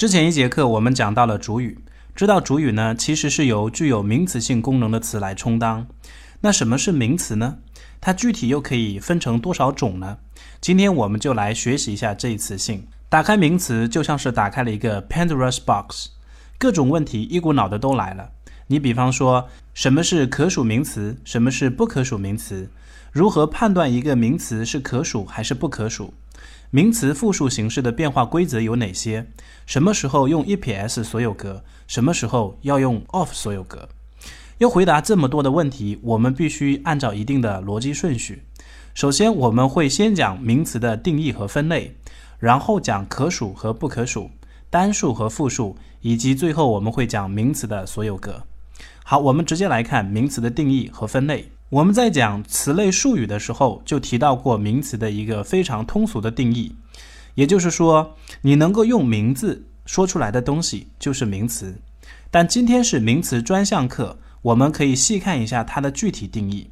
之前一节课我们讲到了主语，知道主语呢其实是由具有名词性功能的词来充当。那什么是名词呢？它具体又可以分成多少种呢？今天我们就来学习一下这一词性。打开名词就像是打开了一个 Pandora's box，各种问题一股脑的都来了。你比方说，什么是可数名词？什么是不可数名词？如何判断一个名词是可数还是不可数？名词复数形式的变化规则有哪些？什么时候用 e 撇 s 所有格？什么时候要用 of 所有格？要回答这么多的问题，我们必须按照一定的逻辑顺序。首先，我们会先讲名词的定义和分类，然后讲可数和不可数、单数和复数，以及最后我们会讲名词的所有格。好，我们直接来看名词的定义和分类。我们在讲词类术语的时候，就提到过名词的一个非常通俗的定义，也就是说，你能够用名字说出来的东西就是名词。但今天是名词专项课，我们可以细看一下它的具体定义。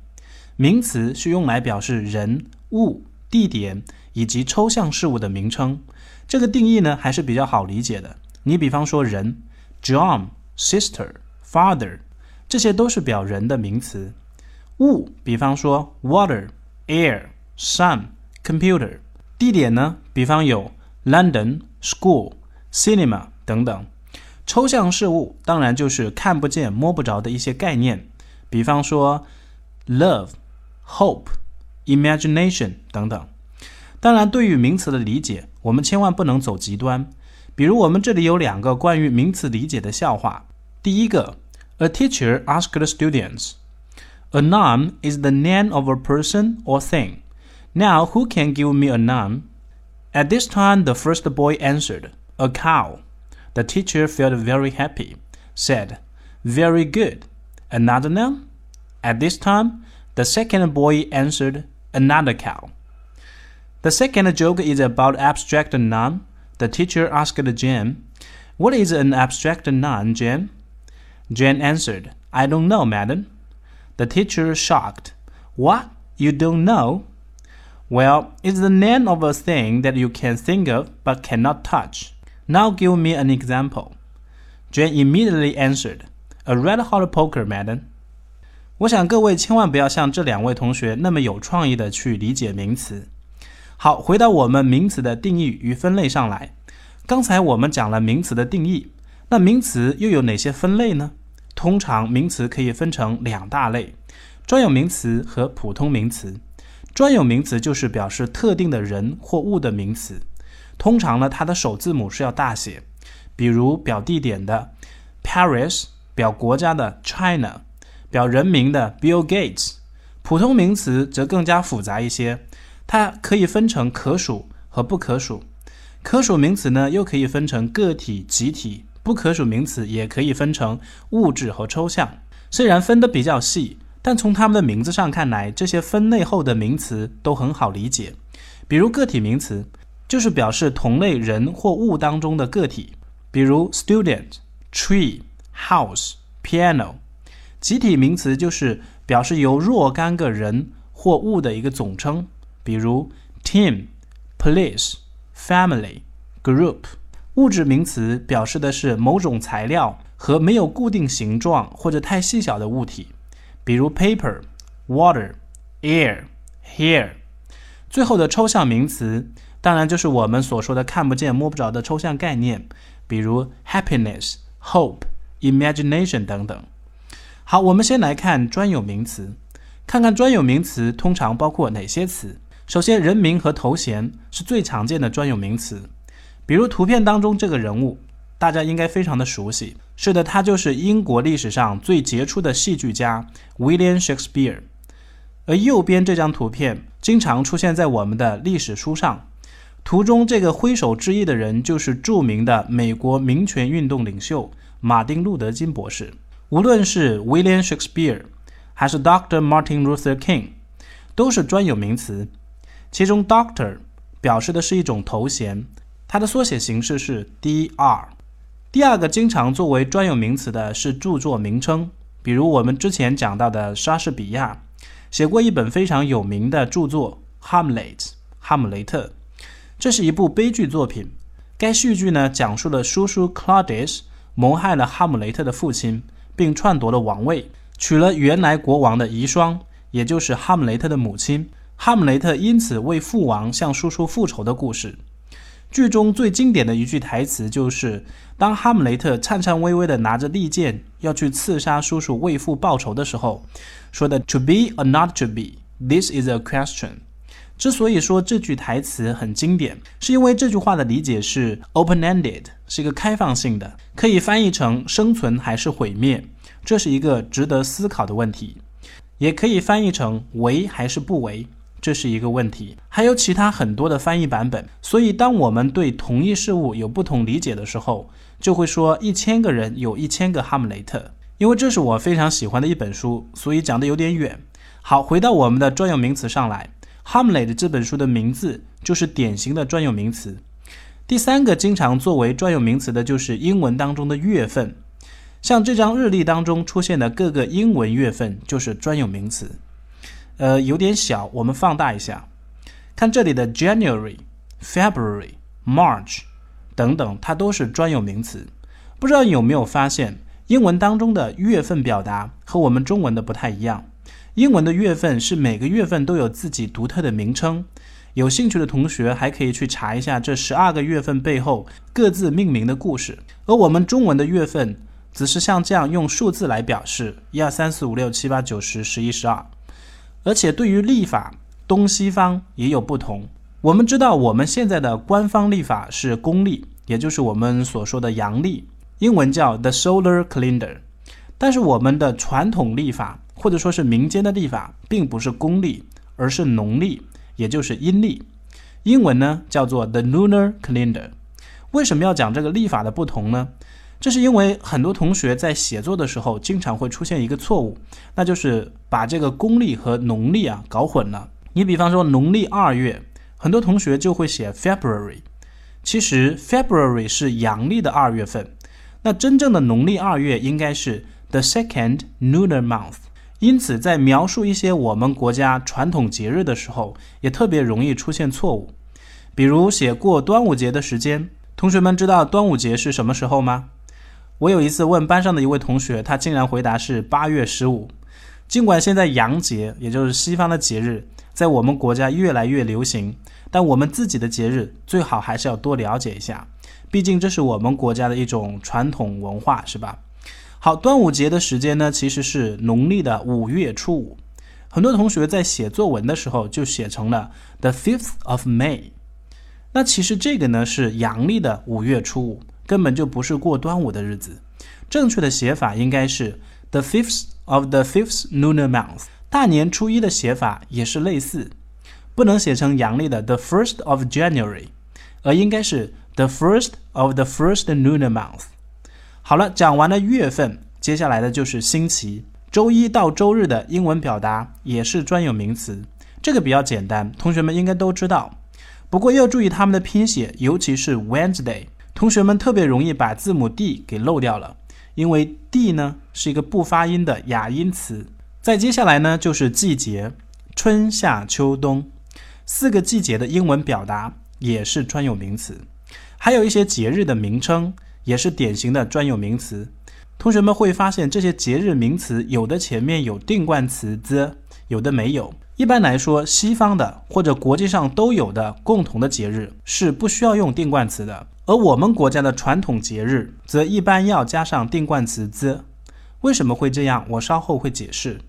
名词是用来表示人物、地点以及抽象事物的名称。这个定义呢还是比较好理解的。你比方说人，John、Sister、Father，这些都是表人的名词。物，比方说 water、air、sun、computer。地点呢，比方有 London、school、cinema 等等。抽象事物当然就是看不见、摸不着的一些概念，比方说 love、hope、imagination 等等。当然，对于名词的理解，我们千万不能走极端。比如，我们这里有两个关于名词理解的笑话。第一个，A teacher asked students。A noun is the name of a person or thing. Now, who can give me a noun? At this time, the first boy answered, A cow. The teacher felt very happy, said, Very good. Another noun? At this time, the second boy answered, Another cow. The second joke is about abstract noun. The teacher asked Jane, What is an abstract noun, Jane? Jane answered, I don't know, madam. The teacher shocked. What? You don't know? Well, it's the name of a thing that you can think of but cannot touch. Now give me an example. Jane immediately answered, A red hot poker, madam. 我想各位千万不要像这两位同学那么有创意的去理解名词。好，回到我们名词的定义与分类上来。刚才我们讲了名词的定义，那名词又有哪些分类呢？ 通常名词可以分成两大类：专有名词和普通名词。专有名词就是表示特定的人或物的名词，通常呢它的首字母是要大写，比如表地点的 Paris，表国家的 China，表人名的 Bill Gates。普通名词则更加复杂一些，它可以分成可数和不可数。可数名词呢又可以分成个体、集体。不可数名词也可以分成物质和抽象，虽然分得比较细，但从它们的名字上看来，这些分类后的名词都很好理解。比如个体名词，就是表示同类人或物当中的个体，比如 student、tree、house、piano。集体名词就是表示由若干个人或物的一个总称，比如 team、police、family、group。物质名词表示的是某种材料和没有固定形状或者太细小的物体，比如 paper、water、air、hair。最后的抽象名词当然就是我们所说的看不见摸不着的抽象概念，比如 happiness、hope、imagination 等等。好，我们先来看专有名词，看看专有名词通常包括哪些词。首先，人名和头衔是最常见的专有名词。比如图片当中这个人物，大家应该非常的熟悉。是的，他就是英国历史上最杰出的戏剧家 William Shakespeare。而右边这张图片经常出现在我们的历史书上。图中这个挥手致意的人就是著名的美国民权运动领袖马丁·路德·金博士。无论是 William Shakespeare 还是 Dr. Martin Luther King，都是专有名词。其中 Doctor 表示的是一种头衔。它的缩写形式是 Dr。第二个经常作为专有名词的是著作名称，比如我们之前讲到的莎士比亚写过一本非常有名的著作《哈姆雷特》。哈姆雷特，这是一部悲剧作品，该戏剧呢，讲述了叔叔 Claudius 谋害了哈姆雷特的父亲，并篡夺了王位，娶了原来国王的遗孀，也就是哈姆雷特的母亲。哈姆雷特因此为父王向叔叔复仇的故事。剧中最经典的一句台词就是：当哈姆雷特颤颤巍巍地拿着利剑要去刺杀叔叔为父报仇的时候，说的 “To be or not to be, this is a question。”之所以说这句台词很经典，是因为这句话的理解是 open-ended，是一个开放性的，可以翻译成生存还是毁灭，这是一个值得思考的问题；也可以翻译成为还是不为，这是一个问题。还有其他很多的翻译版本。所以，当我们对同一事物有不同理解的时候，就会说一千个人有一千个哈姆雷特。因为这是我非常喜欢的一本书，所以讲的有点远。好，回到我们的专有名词上来。哈姆雷特这本书的名字就是典型的专有名词。第三个经常作为专有名词的就是英文当中的月份，像这张日历当中出现的各个英文月份就是专有名词。呃，有点小，我们放大一下，看这里的 January、February、March 等等，它都是专有名词。不知道有没有发现，英文当中的月份表达和我们中文的不太一样。英文的月份是每个月份都有自己独特的名称，有兴趣的同学还可以去查一下这十二个月份背后各自命名的故事。而我们中文的月份只是像这样用数字来表示：一二三四五六七八九十十一十二。而且对于历法，东西方也有不同。我们知道我们现在的官方历法是公历，也就是我们所说的阳历，英文叫 the solar calendar。但是我们的传统历法。或者说是民间的历法，并不是公历，而是农历，也就是阴历。英文呢叫做 the lunar calendar。为什么要讲这个历法的不同呢？这是因为很多同学在写作的时候，经常会出现一个错误，那就是把这个公历和农历啊搞混了。你比方说农历二月，很多同学就会写 February，其实 February 是阳历的二月份，那真正的农历二月应该是 the second lunar month。因此，在描述一些我们国家传统节日的时候，也特别容易出现错误。比如写过端午节的时间，同学们知道端午节是什么时候吗？我有一次问班上的一位同学，他竟然回答是八月十五。尽管现在洋节，也就是西方的节日，在我们国家越来越流行，但我们自己的节日最好还是要多了解一下，毕竟这是我们国家的一种传统文化，是吧？好，端午节的时间呢，其实是农历的五月初五。很多同学在写作文的时候就写成了 the fifth of May。那其实这个呢是阳历的五月初五，根本就不是过端午的日子。正确的写法应该是 the fifth of the fifth lunar month。大年初一的写法也是类似，不能写成阳历的 the first of January，而应该是 the first of the first lunar month。好了，讲完了月份，接下来的就是星期。周一到周日的英文表达也是专有名词，这个比较简单，同学们应该都知道。不过要注意他们的拼写，尤其是 Wednesday，同学们特别容易把字母 D 给漏掉了，因为 D 呢是一个不发音的哑音词。再接下来呢就是季节，春夏秋冬四个季节的英文表达也是专有名词，还有一些节日的名称。也是典型的专有名词。同学们会发现，这些节日名词有的前面有定冠词 the，有的没有。一般来说，西方的或者国际上都有的共同的节日是不需要用定冠词的，而我们国家的传统节日则一般要加上定冠词 the。为什么会这样？我稍后会解释。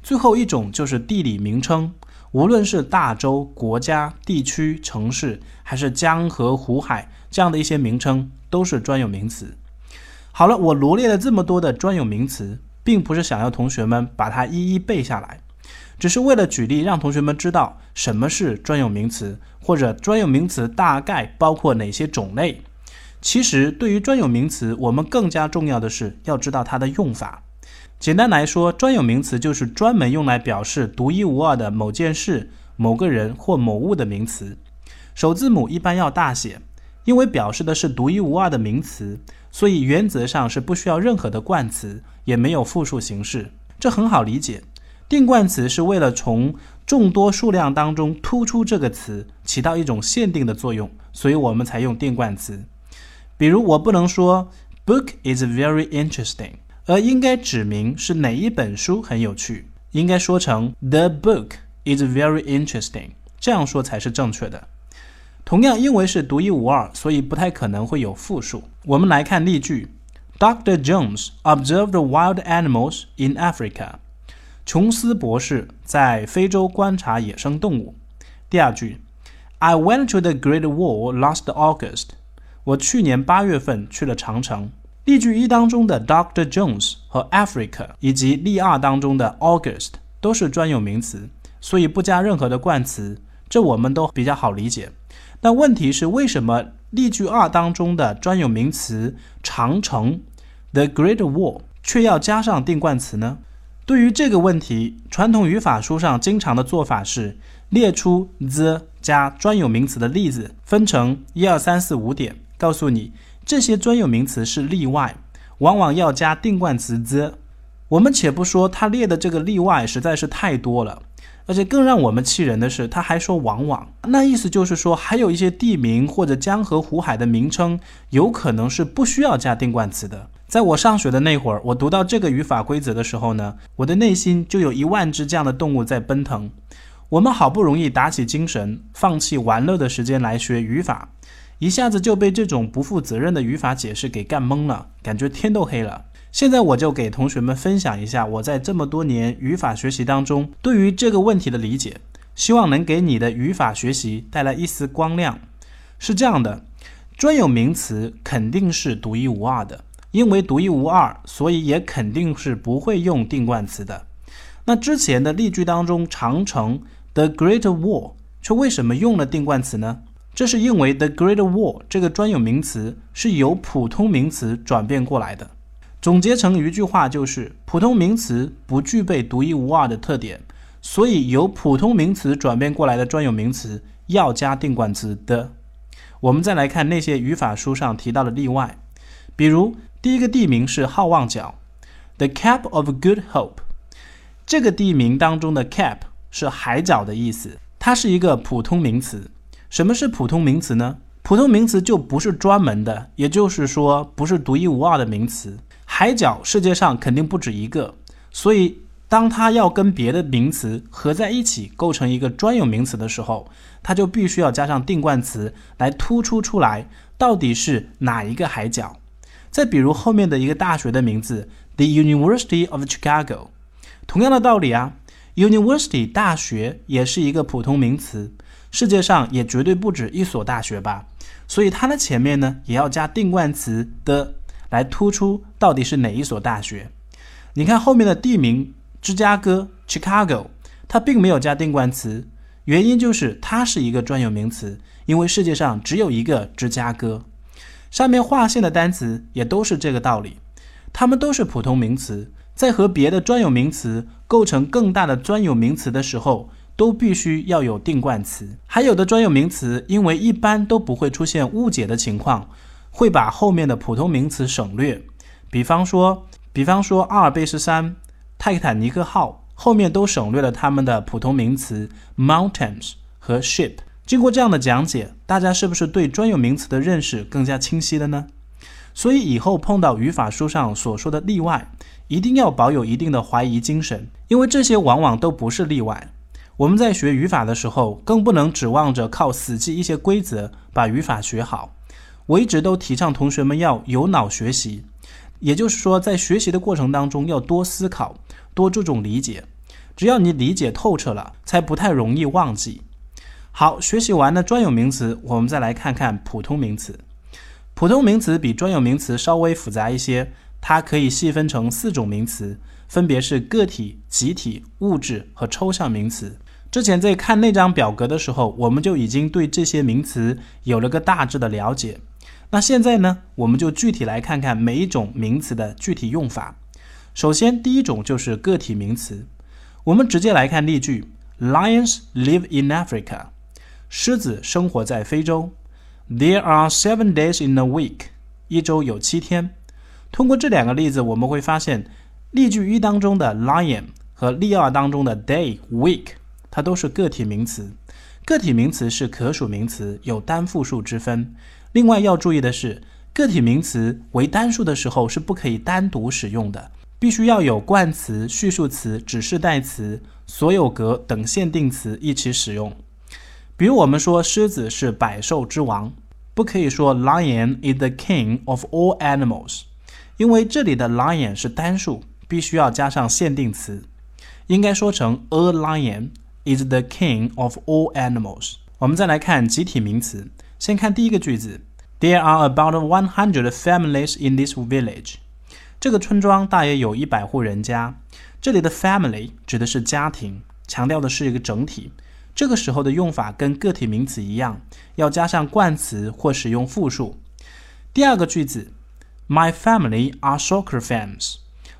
最后一种就是地理名称，无论是大洲、国家、地区、城市，还是江河湖海这样的一些名称。都是专有名词。好了，我罗列了这么多的专有名词，并不是想要同学们把它一一背下来，只是为了举例，让同学们知道什么是专有名词，或者专有名词大概包括哪些种类。其实，对于专有名词，我们更加重要的是要知道它的用法。简单来说，专有名词就是专门用来表示独一无二的某件事、某个人或某物的名词。首字母一般要大写。因为表示的是独一无二的名词，所以原则上是不需要任何的冠词，也没有复数形式，这很好理解。定冠词是为了从众多数量当中突出这个词，起到一种限定的作用，所以我们才用定冠词。比如，我不能说 book is very interesting，而应该指明是哪一本书很有趣，应该说成 the book is very interesting，这样说才是正确的。同样，因为是独一无二，所以不太可能会有复数。我们来看例句：Dr. Jones observed wild animals in Africa。琼斯博士在非洲观察野生动物。第二句：I went to the Great Wall last August。我去年八月份去了长城。例句一当中的 Doctor Jones 和 Africa，以及例二当中的 August 都是专有名词，所以不加任何的冠词，这我们都比较好理解。但问题是，为什么例句二当中的专有名词长城 The Great Wall 却要加上定冠词呢？对于这个问题，传统语法书上经常的做法是列出 the 加专有名词的例子，分成一二三四五点，告诉你这些专有名词是例外，往往要加定冠词 the。我们且不说他列的这个例外实在是太多了。而且更让我们气人的是，他还说“往往”，那意思就是说，还有一些地名或者江河湖海的名称，有可能是不需要加定冠词的。在我上学的那会儿，我读到这个语法规则的时候呢，我的内心就有一万只这样的动物在奔腾。我们好不容易打起精神，放弃玩乐的时间来学语法，一下子就被这种不负责任的语法解释给干懵了，感觉天都黑了。现在我就给同学们分享一下我在这么多年语法学习当中对于这个问题的理解，希望能给你的语法学习带来一丝光亮。是这样的，专有名词肯定是独一无二的，因为独一无二，所以也肯定是不会用定冠词的。那之前的例句当中，长城 The Great Wall 却为什么用了定冠词呢？这是因为 The Great Wall 这个专有名词是由普通名词转变过来的。总结成一句话就是：普通名词不具备独一无二的特点，所以由普通名词转变过来的专有名词要加定冠词的。我们再来看那些语法书上提到的例外，比如第一个地名是好望角，The cap of Good Hope。这个地名当中的 cap 是海角的意思，它是一个普通名词。什么是普通名词呢？普通名词就不是专门的，也就是说不是独一无二的名词。海角世界上肯定不止一个，所以当它要跟别的名词合在一起构成一个专有名词的时候，它就必须要加上定冠词来突出出来到底是哪一个海角。再比如后面的一个大学的名字，The University of Chicago，同样的道理啊，University 大学也是一个普通名词，世界上也绝对不止一所大学吧，所以它的前面呢也要加定冠词的。来突出到底是哪一所大学？你看后面的地名芝加哥 （Chicago），它并没有加定冠词，原因就是它是一个专有名词，因为世界上只有一个芝加哥。上面划线的单词也都是这个道理，它们都是普通名词，在和别的专有名词构成更大的专有名词的时候，都必须要有定冠词。还有的专有名词，因为一般都不会出现误解的情况。会把后面的普通名词省略，比方说，比方说阿尔卑斯山、泰坦尼克号后面都省略了他们的普通名词 mountains 和 ship。经过这样的讲解，大家是不是对专有名词的认识更加清晰了呢？所以以后碰到语法书上所说的例外，一定要保有一定的怀疑精神，因为这些往往都不是例外。我们在学语法的时候，更不能指望着靠死记一些规则把语法学好。我一直都提倡同学们要有脑学习，也就是说，在学习的过程当中要多思考，多注重理解。只要你理解透彻了，才不太容易忘记。好，学习完了专有名词，我们再来看看普通名词。普通名词比专有名词稍微复杂一些，它可以细分成四种名词，分别是个体、集体、物质和抽象名词。之前在看那张表格的时候，我们就已经对这些名词有了个大致的了解。那现在呢，我们就具体来看看每一种名词的具体用法。首先，第一种就是个体名词。我们直接来看例句：Lions live in Africa。狮子生活在非洲。There are seven days in a week。一周有七天。通过这两个例子，我们会发现，例句一当中的 lion 和例二当中的 day week 它都是个体名词。个体名词是可数名词，有单复数之分。另外要注意的是，个体名词为单数的时候是不可以单独使用的，必须要有冠词、序数词、指示代词、所有格等限定词一起使用。比如我们说狮子是百兽之王，不可以说 Lion is the king of all animals，因为这里的 lion 是单数，必须要加上限定词，应该说成 A lion is the king of all animals。我们再来看集体名词，先看第一个句子：There are about one hundred families in this village。这个村庄大约有一百户人家。这里的 family 指的是家庭，强调的是一个整体。这个时候的用法跟个体名词一样，要加上冠词或使用复数。第二个句子：My family are soccer fans。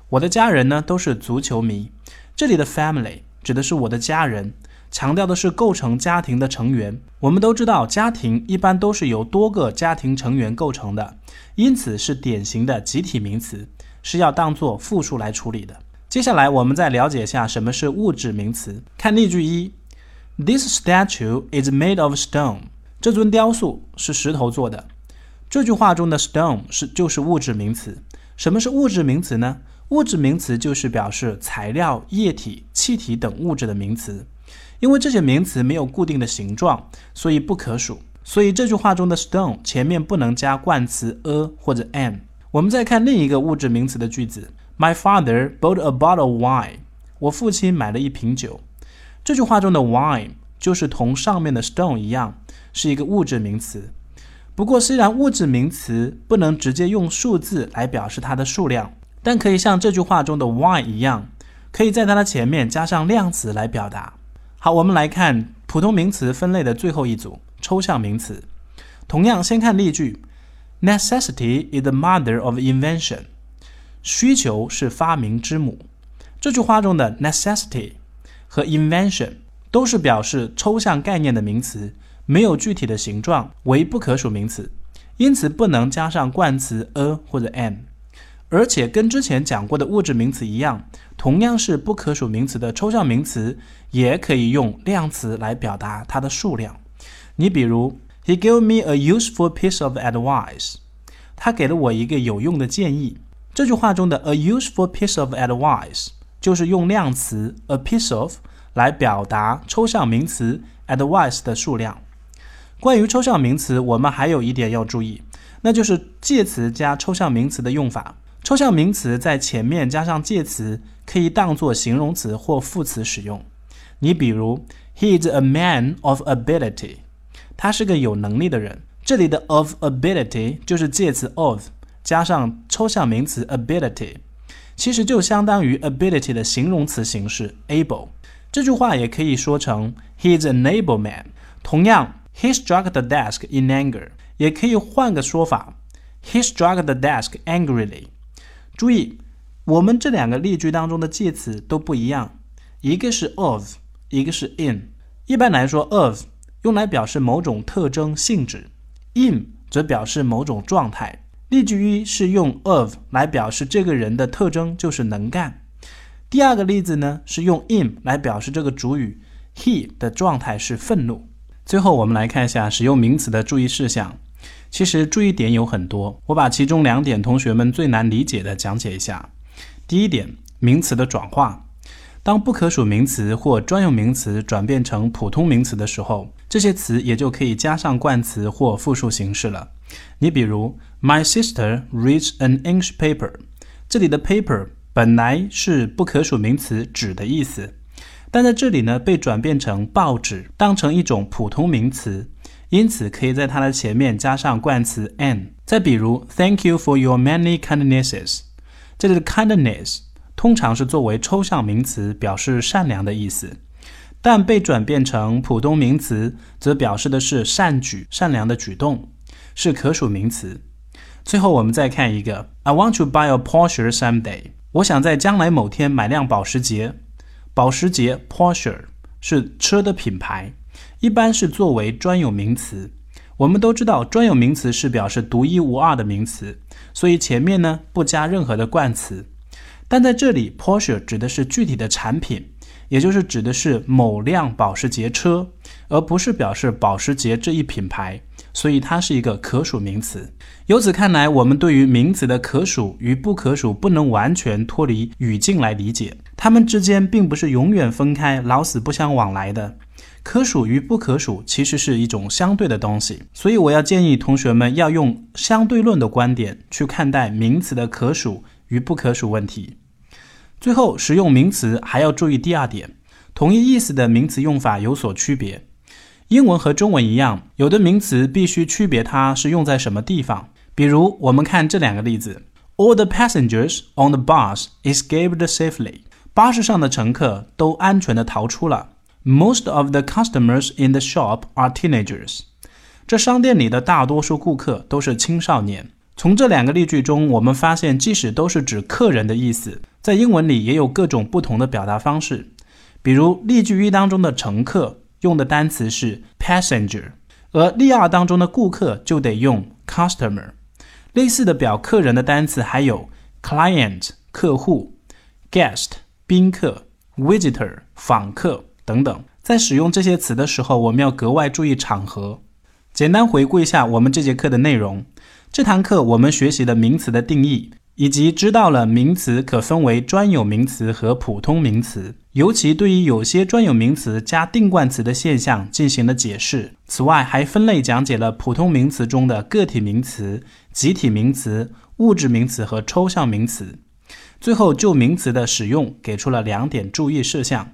我的家人呢都是足球迷。这里的 family 指的是我的家人。强调的是构成家庭的成员。我们都知道，家庭一般都是由多个家庭成员构成的，因此是典型的集体名词，是要当做复数来处理的。接下来，我们再了解一下什么是物质名词。看例句一：This statue is made of stone。这尊雕塑是石头做的。这句话中的 stone 是就是物质名词。什么是物质名词呢？物质名词就是表示材料、液体、气体等物质的名词。因为这些名词没有固定的形状，所以不可数。所以这句话中的 stone 前面不能加冠词 a 或者 an。我们再看另一个物质名词的句子：My father bought a bottle of wine。我父亲买了一瓶酒。这句话中的 wine 就是同上面的 stone 一样，是一个物质名词。不过，虽然物质名词不能直接用数字来表示它的数量，但可以像这句话中的 wine 一样，可以在它的前面加上量词来表达。好，我们来看普通名词分类的最后一组抽象名词。同样，先看例句：Necessity is the mother of invention。需求是发明之母。这句话中的 necessity 和 invention 都是表示抽象概念的名词，没有具体的形状，为不可数名词，因此不能加上冠词 a 或者 an。而且跟之前讲过的物质名词一样，同样是不可数名词的抽象名词，也可以用量词来表达它的数量。你比如，He gave me a useful piece of advice。他给了我一个有用的建议。这句话中的 a useful piece of advice 就是用量词 a piece of 来表达抽象名词 advice 的数量。关于抽象名词，我们还有一点要注意，那就是介词加抽象名词的用法。抽象名词在前面加上介词，可以当作形容词或副词使用。你比如，He is a man of ability，他是个有能力的人。这里的 of ability 就是介词 of 加上抽象名词 ability，其实就相当于 ability 的形容词形式 able。这句话也可以说成 He is an able man。同样，He struck the desk in anger，也可以换个说法，He struck the desk angrily。注意，我们这两个例句当中的介词都不一样，一个是 of，一个是 in。一般来说，of 用来表示某种特征性质，in 则表示某种状态。例句一是用 of 来表示这个人的特征就是能干。第二个例子呢是用 in 来表示这个主语 he 的状态是愤怒。最后我们来看一下使用名词的注意事项。其实注意点有很多，我把其中两点同学们最难理解的讲解一下。第一点，名词的转化。当不可数名词或专用名词转变成普通名词的时候，这些词也就可以加上冠词或复数形式了。你比如，My sister reads an English paper，这里的 paper 本来是不可数名词纸的意思，但在这里呢被转变成报纸，当成一种普通名词。因此，可以在它的前面加上冠词 an。再比如，Thank you for your many kindnesses。这里的 kindness 通常是作为抽象名词，表示善良的意思，但被转变成普通名词，则表示的是善举、善良的举动，是可数名词。最后，我们再看一个，I want to buy a Porsche someday。我想在将来某天买辆保时捷。保时捷 Porsche 是车的品牌。一般是作为专有名词。我们都知道，专有名词是表示独一无二的名词，所以前面呢不加任何的冠词。但在这里，Porsche 指的是具体的产品，也就是指的是某辆保时捷车，而不是表示保时捷这一品牌，所以它是一个可数名词。由此看来，我们对于名词的可数与不可数不能完全脱离语境来理解，它们之间并不是永远分开、老死不相往来的。可数与不可数其实是一种相对的东西，所以我要建议同学们要用相对论的观点去看待名词的可数与不可数问题。最后，使用名词还要注意第二点：同一意思的名词用法有所区别。英文和中文一样，有的名词必须区别它是用在什么地方。比如，我们看这两个例子：All the passengers on the bus escaped safely。巴士上的乘客都安全地逃出了。Most of the customers in the shop are teenagers。这商店里的大多数顾客都是青少年。从这两个例句中，我们发现，即使都是指客人的意思。在英文里也有各种不同的表达方式，比如例句一当中的乘客用的单词是 passenger，而例二当中的顾客就得用 customer。类似的表客人的单词还有 client 客户、guest 宾客、visitor 访客等等。在使用这些词的时候，我们要格外注意场合。简单回顾一下我们这节课的内容，这堂课我们学习了名词的定义。以及知道了名词可分为专有名词和普通名词，尤其对于有些专有名词加定冠词的现象进行了解释。此外，还分类讲解了普通名词中的个体名词、集体名词、物质名词和抽象名词。最后，就名词的使用给出了两点注意事项。